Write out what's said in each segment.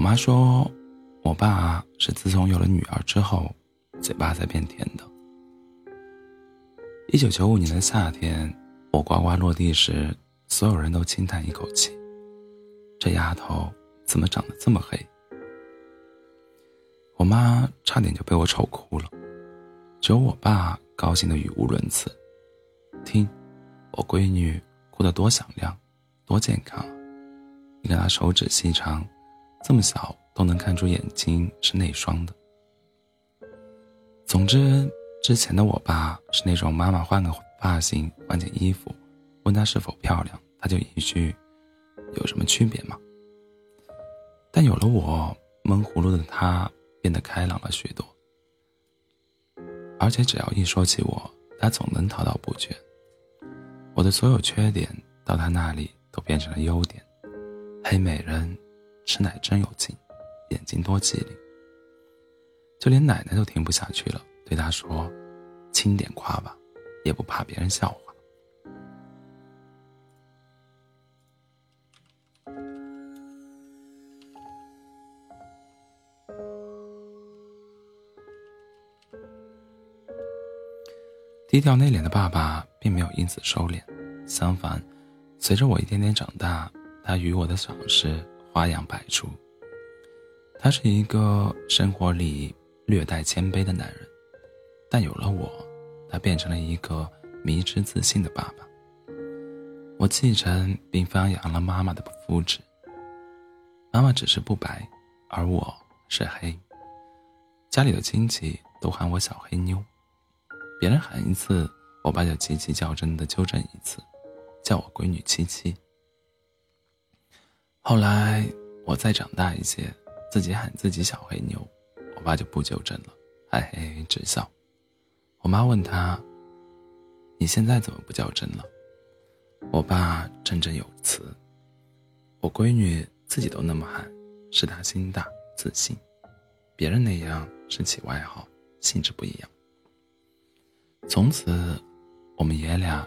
我妈说，我爸是自从有了女儿之后，嘴巴才变甜的。一九九五年的夏天，我呱呱落地时，所有人都轻叹一口气：这丫头怎么长得这么黑？我妈差点就被我丑哭了，只有我爸高兴的语无伦次。听，我闺女哭得多响亮，多健康！你看她手指细长，这么小都能看出眼睛是内双的。总之，之前的我爸是那种妈妈换个发型、换件衣服，问她是否漂亮，他就一句：“有什么区别吗？”但有了我，闷葫芦的他。变得开朗了许多，而且只要一说起我，他总能滔滔不绝。我的所有缺点到他那里都变成了优点。黑美人，吃奶真有劲，眼睛多机灵。就连奶奶都听不下去了，对他说：“轻点夸吧，也不怕别人笑话。”低调内敛的爸爸并没有因此收敛，相反，随着我一点点长大，他与我的赏识花样百出。他是一个生活里略带谦卑的男人，但有了我，他变成了一个迷之自信的爸爸。我继承并发扬了妈妈的肤质，妈妈只是不白，而我是黑。家里的亲戚都喊我小黑妞。别人喊一次，我爸就极其较真的纠正一次，叫我闺女七七。后来我再长大一些，自己喊自己小黑妞，我爸就不纠正了，还嘿嘿直笑。我妈问他：“你现在怎么不较真了？”我爸振振有词：“我闺女自己都那么喊，是她心大自信，别人那样是起外号，性质不一样。”从此，我们爷俩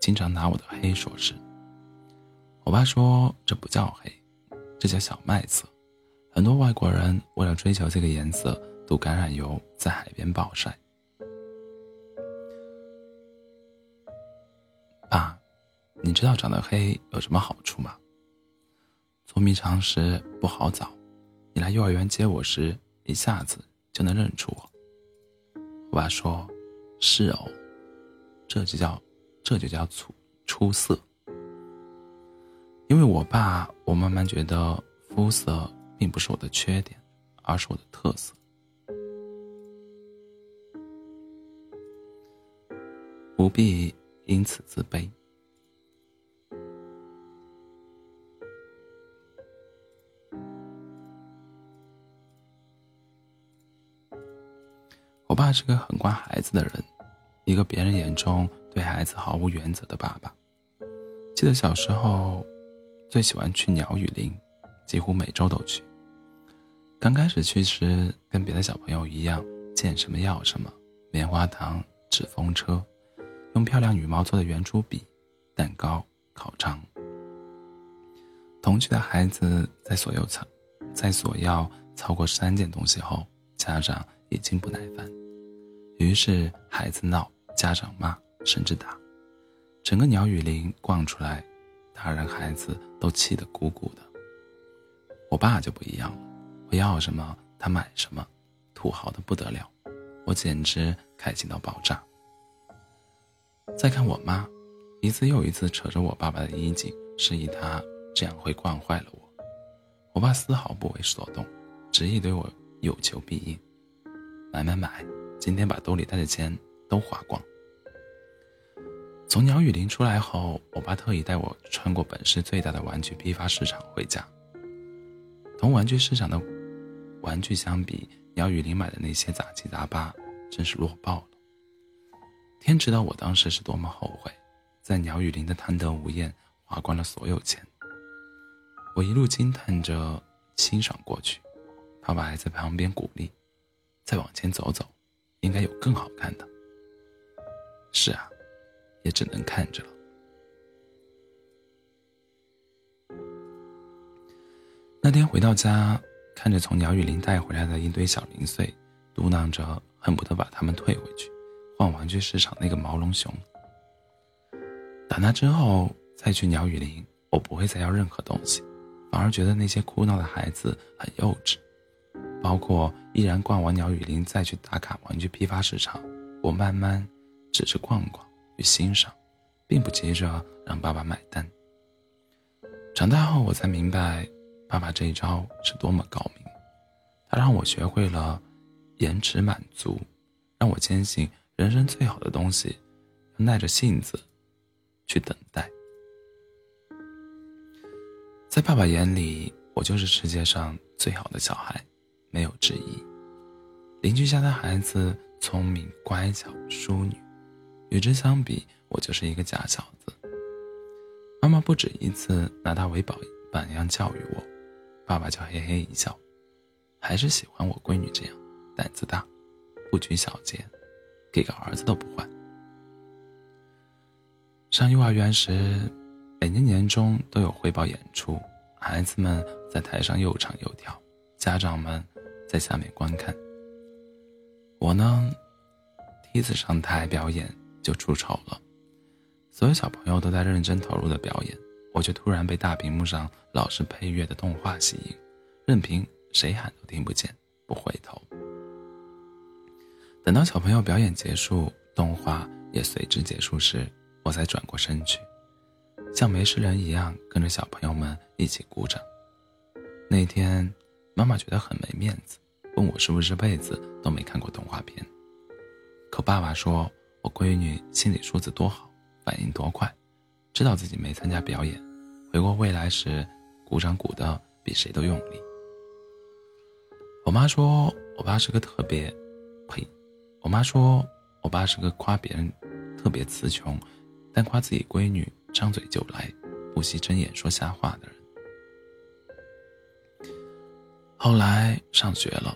经常拿我的黑说事。我爸说这不叫黑，这叫小麦色。很多外国人为了追求这个颜色，涂橄榄油在海边暴晒。爸，你知道长得黑有什么好处吗？捉迷藏时不好找，你来幼儿园接我时，一下子就能认出我。我爸说。是哦，这就叫，这就叫出出色。因为我爸，我慢慢觉得肤色并不是我的缺点，而是我的特色。不必因此自卑。我爸是个很惯孩子的人，一个别人眼中对孩子毫无原则的爸爸。记得小时候，最喜欢去鸟语林，几乎每周都去。刚开始去时，跟别的小朋友一样，见什么要什么：棉花糖、纸风车，用漂亮羽毛做的圆珠笔、蛋糕、烤肠。同去的孩子在所有操，在所要超过三件东西后，家长已经不耐烦。于是孩子闹，家长骂，甚至打，整个鸟语林逛出来，大人孩子都气得鼓鼓的。我爸就不一样了，我要什么他买什么，土豪的不得了，我简直开心到爆炸。再看我妈，一次又一次扯着我爸爸的衣襟，示意他这样会惯坏了我。我爸丝毫不为所动，执意对我有求必应，买买买。今天把兜里带的钱都花光。从鸟语林出来后，我爸特意带我穿过本市最大的玩具批发市场回家。同玩具市场的玩具相比，鸟语林买的那些杂七杂八真是弱爆了。天知道我当时是多么后悔，在鸟语林的贪得无厌花光了所有钱。我一路惊叹着欣赏过去，爸爸还在旁边鼓励：“再往前走走。”应该有更好看的。是啊，也只能看着。那天回到家，看着从鸟语林带回来的一堆小零碎，嘟囔着恨不得把它们退回去，换玩具市场那个毛绒熊。打那之后再去鸟语林，我不会再要任何东西，反而觉得那些哭闹的孩子很幼稚。包括依然逛完鸟语林再去打卡玩具批发市场，我慢慢只是逛逛与欣赏，并不急着让爸爸买单。长大后我才明白，爸爸这一招是多么高明，他让我学会了延迟满足，让我坚信人生最好的东西耐着性子去等待。在爸爸眼里，我就是世界上最好的小孩。没有之一。邻居家的孩子聪明乖巧淑女，与之相比，我就是一个假小子。妈妈不止一次拿他为榜榜样教育我，爸爸就嘿嘿一笑，还是喜欢我闺女这样胆子大，不拘小节，给个儿子都不换。上幼儿园时，每年年终都有汇报演出，孩子们在台上又唱又跳，家长们。在下面观看。我呢，第一次上台表演就出丑了。所有小朋友都在认真投入的表演，我却突然被大屏幕上老师配乐的动画吸引，任凭谁喊都听不见，不回头。等到小朋友表演结束，动画也随之结束时，我才转过身去，像没事人一样跟着小朋友们一起鼓掌。那天。妈妈觉得很没面子，问我是不是这辈子都没看过动画片。可爸爸说我闺女心理素质多好，反应多快，知道自己没参加表演，回过未来时鼓掌鼓的比谁都用力。我妈说我爸是个特别，呸！我妈说我爸是个夸别人特别词穷，但夸自己闺女张嘴就来，不惜睁眼说瞎话的人。后来上学了，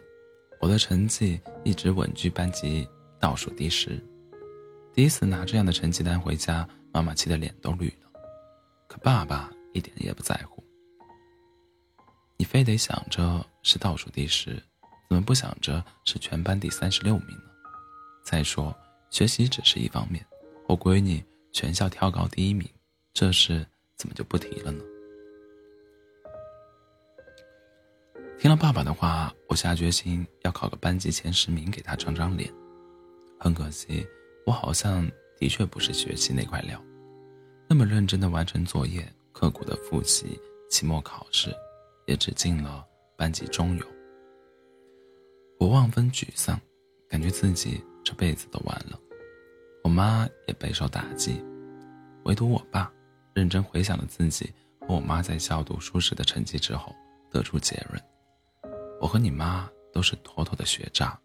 我的成绩一直稳居班级倒数第十。第一次拿这样的成绩单回家，妈妈气得脸都绿了。可爸爸一点也不在乎。你非得想着是倒数第十，怎么不想着是全班第三十六名呢？再说学习只是一方面，我闺女全校跳高第一名，这事怎么就不提了呢？听了爸爸的话，我下决心要考个班级前十名，给他长长脸。很可惜，我好像的确不是学习那块料。那么认真的完成作业，刻苦的复习，期末考试，也只进了班级中游。我万分沮丧，感觉自己这辈子都完了。我妈也备受打击，唯独我爸，认真回想了自己和我妈在校读书时的成绩之后，得出结论。我和你妈都是妥妥的学渣，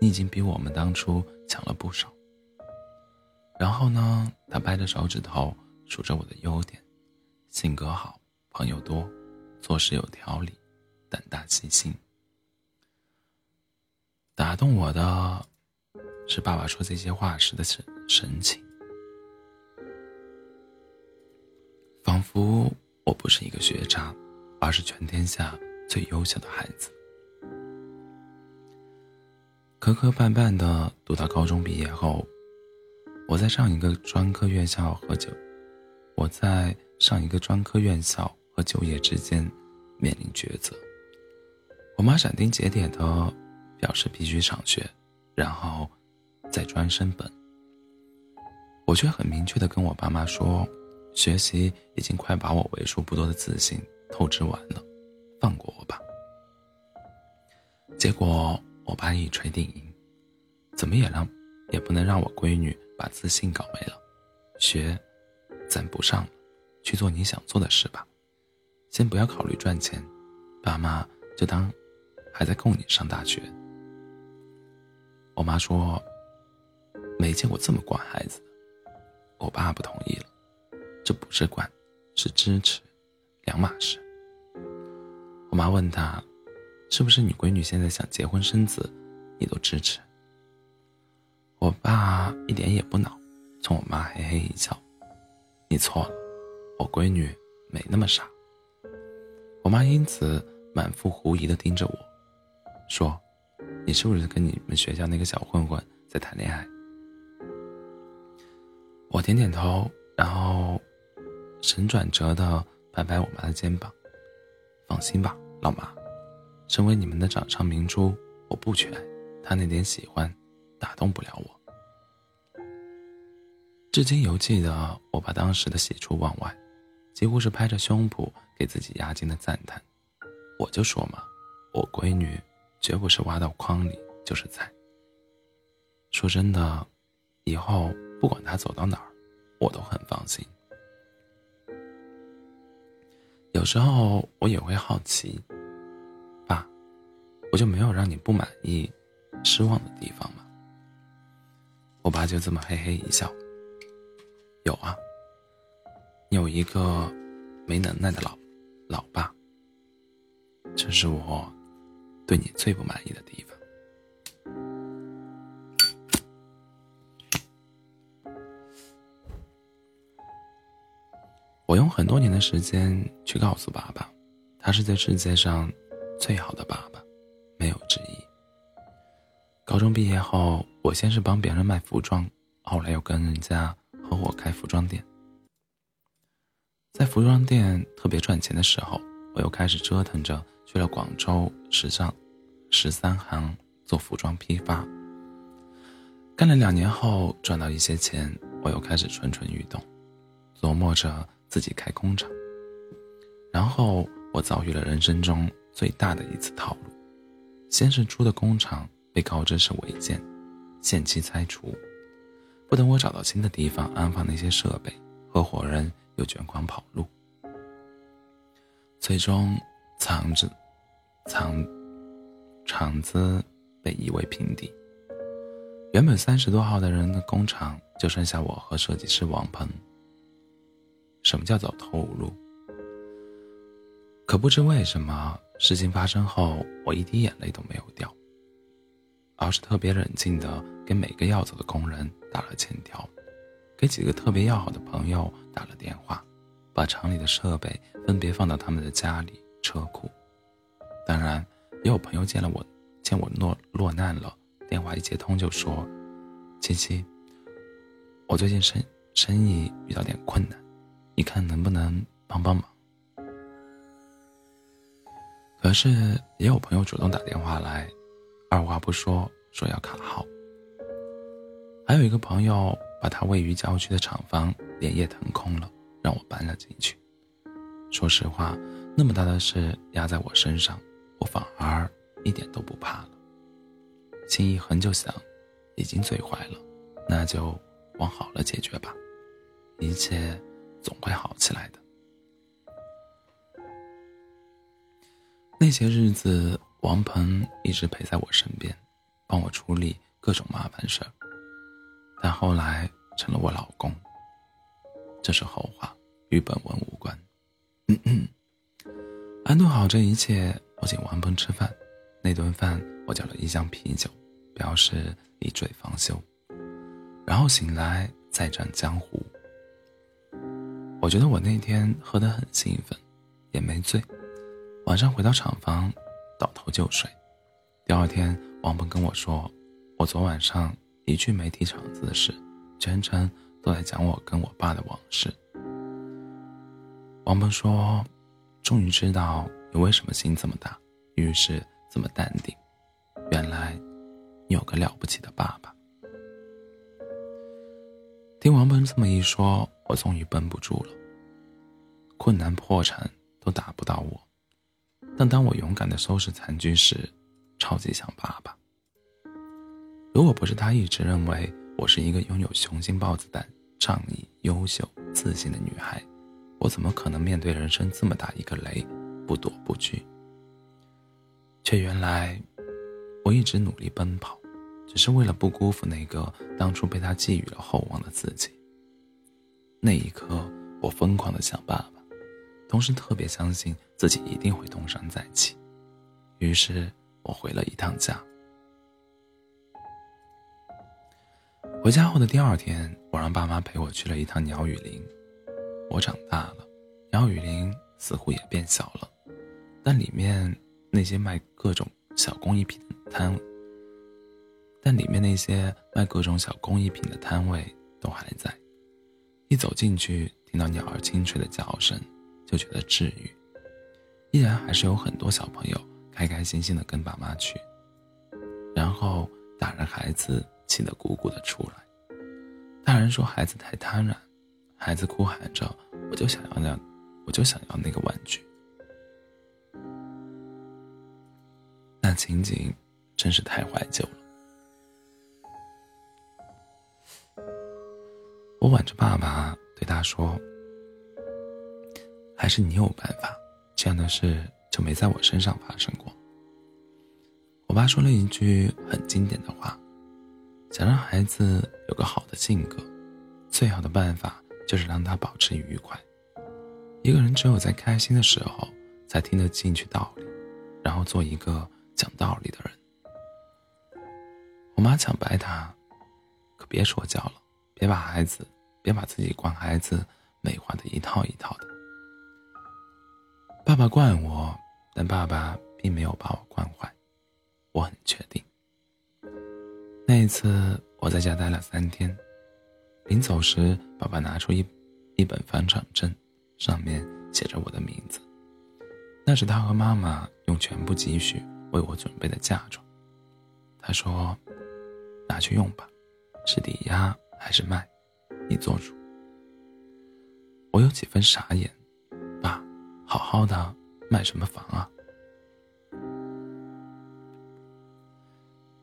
你已经比我们当初强了不少。然后呢，他掰着手指头数着我的优点：性格好，朋友多，做事有条理，胆大细心。打动我的，是爸爸说这些话时的神神情，仿佛我不是一个学渣，而是全天下最优秀的孩子。磕磕绊绊的读到高中毕业后，我在上一个专科院校和就，我在上一个专科院校和就业之间面临抉择。我妈斩钉截铁的表示必须上学，然后再专升本。我却很明确的跟我爸妈说，学习已经快把我为数不多的自信透支完了，放过我吧。结果。我爸一锤定音，怎么也让，也不能让我闺女把自信搞没了。学，咱不上了，去做你想做的事吧。先不要考虑赚钱，爸妈就当还在供你上大学。我妈说，没见过这么管孩子的。我爸不同意了，这不是管，是支持，两码事。我妈问他。是不是你闺女现在想结婚生子，你都支持？我爸一点也不恼，冲我妈嘿嘿一笑：“你错了，我闺女没那么傻。”我妈因此满腹狐疑的盯着我，说：“你是不是跟你们学校那个小混混在谈恋爱？”我点点头，然后神转折的拍拍我妈的肩膀：“放心吧，老妈，身为你们的掌上明珠，我不缺爱，他那点喜欢，打动不了我。”至今犹记得我爸当时的喜出望外，几乎是拍着胸脯给自己压惊的赞叹。我就说嘛，我闺女绝不是挖到筐里就是菜。说真的，以后不管她走到哪儿，我都很放心。有时候我也会好奇，爸，我就没有让你不满意、失望的地方吗？我爸就这么嘿嘿一笑，有啊，有一个没能耐的老老爸。这是我对你最不满意的地方。我用很多年的时间去告诉爸爸，他是这世界上最好的爸爸，没有之一。高中毕业后，我先是帮别人卖服装，后来又跟人家合伙开服装店。在服装店特别赚钱的时候，我又开始折腾着。去了广州时尚十三行做服装批发，干了两年后赚到一些钱，我又开始蠢蠢欲动，琢磨着自己开工厂。然后我遭遇了人生中最大的一次套路：先是租的工厂被告知是违建，限期拆除，不等我找到新的地方安放那些设备，合伙人又卷款跑路，最终。厂子，厂厂子被夷为平地。原本三十多号的人的工厂，就剩下我和设计师王鹏。什么叫走投无路？可不知为什么，事情发生后，我一滴眼泪都没有掉，而是特别冷静的给每个要走的工人打了欠条，给几个特别要好的朋友打了电话，把厂里的设备分别放到他们的家里。车库，当然也有朋友见了我，见我落落难了，电话一接通就说：“七七，我最近生生意遇到点困难，你看能不能帮帮忙？”可是也有朋友主动打电话来，二话不说说要卡号。还有一个朋友把他位于郊区的厂房连夜腾空了，让我搬了进去。说实话。那么大的事压在我身上，我反而一点都不怕了。心一横就想，已经最坏了，那就往好了解决吧，一切总会好起来的。那些日子，王鹏一直陪在我身边，帮我处理各种麻烦事儿。但后来成了我老公，这是后话，与本文无关。安顿好这一切，我请王鹏吃饭。那顿饭我叫了一箱啤酒，表示一醉方休。然后醒来再战江湖。我觉得我那天喝得很兴奋，也没醉。晚上回到厂房，倒头就睡。第二天，王鹏跟我说，我昨晚上一句没提厂子的事，全程都在讲我跟我爸的往事。王鹏说。终于知道你为什么心这么大，遇事这么淡定。原来，你有个了不起的爸爸。听王鹏这么一说，我终于绷不住了。困难破产都打不到我，但当我勇敢的收拾残局时，超级想爸爸。如果不是他一直认为我是一个拥有雄心豹子胆、仗义、优秀、自信的女孩。我怎么可能面对人生这么大一个雷，不躲不惧？却原来，我一直努力奔跑，只是为了不辜负那个当初被他寄予了厚望的自己。那一刻，我疯狂的想爸爸，同时特别相信自己一定会东山再起。于是我回了一趟家。回家后的第二天，我让爸妈陪我去了一趟鸟语林。我长大了，鸟语林似乎也变小了，但里面那些卖各种小工艺品的摊，但里面那些卖各种小工艺品的摊位都还在。一走进去，听到鸟儿清脆的叫声，就觉得治愈。依然还是有很多小朋友开开心心的跟爸妈去，然后大人孩子气得鼓鼓的出来。大人说孩子太贪婪，孩子哭喊着：“我就想要那，我就想要那个玩具。”那情景真是太怀旧了。我挽着爸爸对他说：“还是你有办法，这样的事就没在我身上发生过。”我爸说了一句很经典的话。想让孩子有个好的性格，最好的办法就是让他保持愉快。一个人只有在开心的时候，才听得进去道理，然后做一个讲道理的人。我妈抢白他，可别说教了，别把孩子，别把自己惯孩子美化的一套一套的。爸爸惯我，但爸爸并没有把我惯坏，我很确定。那一次，我在家待了三天。临走时，爸爸拿出一一本房产证，上面写着我的名字。那是他和妈妈用全部积蓄为我准备的嫁妆。他说：“拿去用吧，是抵押还是卖，你做主。”我有几分傻眼，好好的卖什么房啊？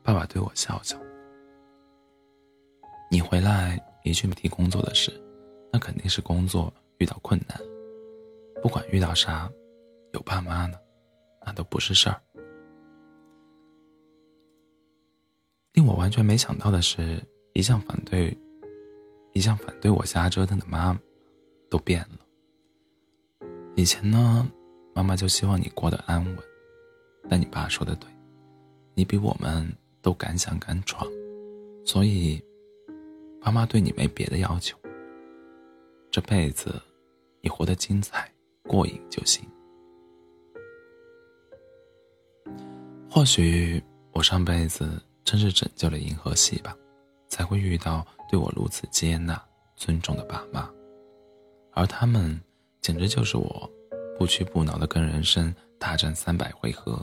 爸爸对我笑笑。你回来一句没提工作的事，那肯定是工作遇到困难。不管遇到啥，有爸妈呢，那都不是事儿。令我完全没想到的是，一向反对、一向反对我瞎折腾的妈，都变了。以前呢，妈妈就希望你过得安稳，但你爸说的对，你比我们都敢想敢闯，所以。爸妈对你没别的要求，这辈子你活得精彩、过瘾就行。或许我上辈子真是拯救了银河系吧，才会遇到对我如此接纳、尊重的爸妈，而他们简直就是我不屈不挠的跟人生大战三百回合，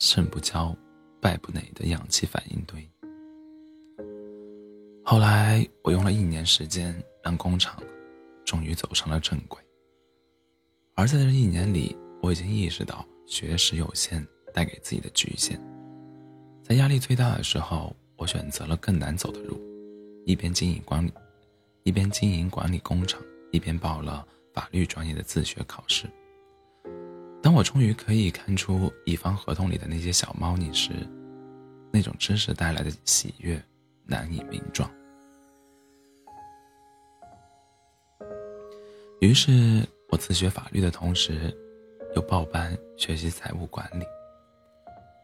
胜不骄，败不馁的氧气反应堆。后来，我用了一年时间让工厂终于走上了正轨。而在这一年里，我已经意识到学识有限带给自己的局限。在压力最大的时候，我选择了更难走的路，一边经营管理，一边经营管理工厂，一边报了法律专业的自学考试。当我终于可以看出乙方合同里的那些小猫腻时，那种知识带来的喜悦难以名状。于是我自学法律的同时，又报班学习财务管理。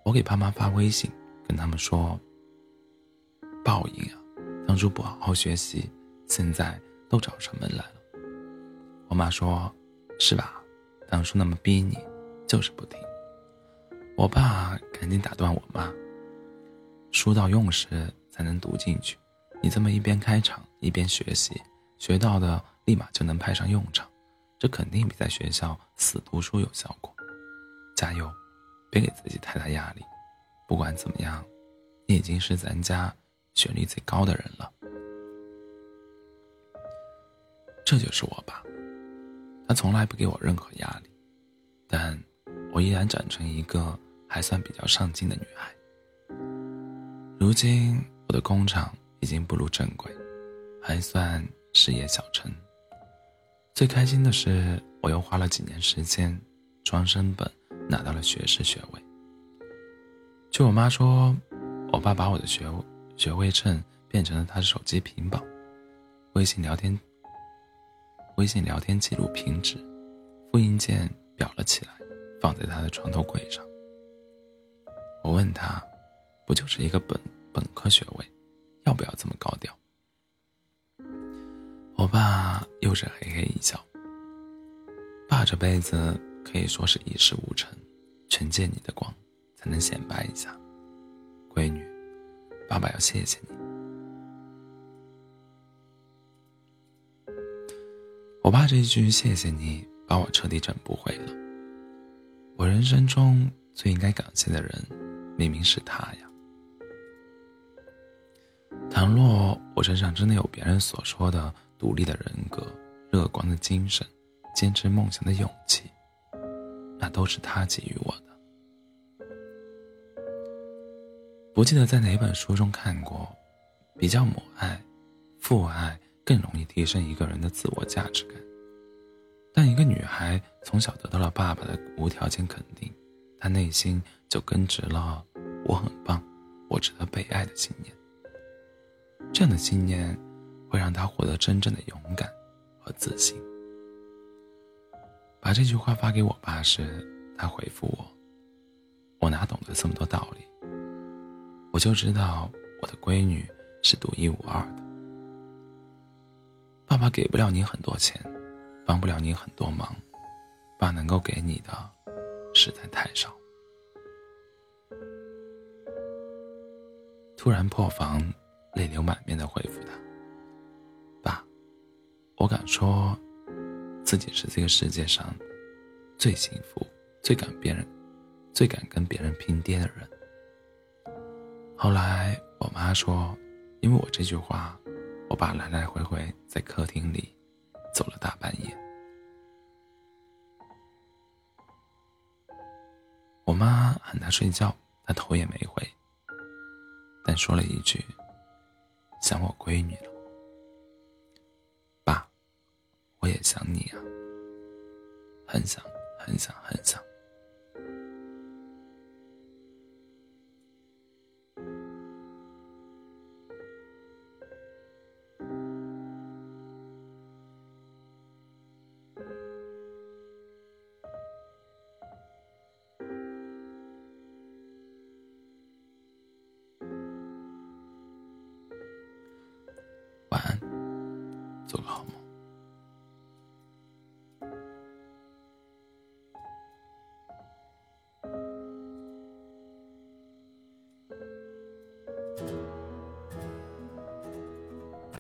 我给爸妈发微信，跟他们说：“报应啊，当初不好好学习，现在都找上门来。”我妈说：“是吧？当初那么逼你，就是不听。”我爸赶紧打断我妈：“书到用时才能读进去，你这么一边开场一边学习，学到的。”立马就能派上用场，这肯定比在学校死读书有效果。加油，别给自己太大压力。不管怎么样，你已经是咱家学历最高的人了。这就是我爸，他从来不给我任何压力，但我依然长成一个还算比较上进的女孩。如今我的工厂已经步入正轨，还算事业小成。最开心的是，我又花了几年时间，专升本拿到了学士学位。据我妈说，我爸把我的学学位证变成了他的手机屏保，微信聊天微信聊天记录屏纸，复印件裱了起来，放在他的床头柜上。我问他，不就是一个本本科学位，要不要这么高调？我爸又是嘿嘿一笑。爸这辈子可以说是一事无成，全借你的光。才能显摆一下。闺女，爸爸要谢谢你。我爸这一句“谢谢你”，把我彻底整不会了。我人生中最应该感谢的人，明明是他呀。倘若我身上真的有别人所说的独立的人格、乐观的精神、坚持梦想的勇气，那都是他给予我的。不记得在哪本书中看过，比较母爱、父爱更容易提升一个人的自我价值感。当一个女孩从小得到了爸爸的无条件肯定，她内心就根植了“我很棒，我值得被爱”的信念。这样的信念会让她获得真正的勇敢和自信。把这句话发给我爸时，他回复我：“我哪懂得这么多道理？我就知道我的闺女是独一无二的。爸爸给不了你很多钱，帮不了你很多忙，爸能够给你的实在太少。”突然破防。泪流满面的回复他：“爸，我敢说，自己是这个世界上最幸福、最敢别人、最敢跟别人拼爹的人。”后来我妈说：“因为我这句话，我爸来来回回在客厅里走了大半夜。”我妈喊他睡觉，他头也没回，但说了一句。想我闺女了，爸，我也想你啊，很想，很想，很想。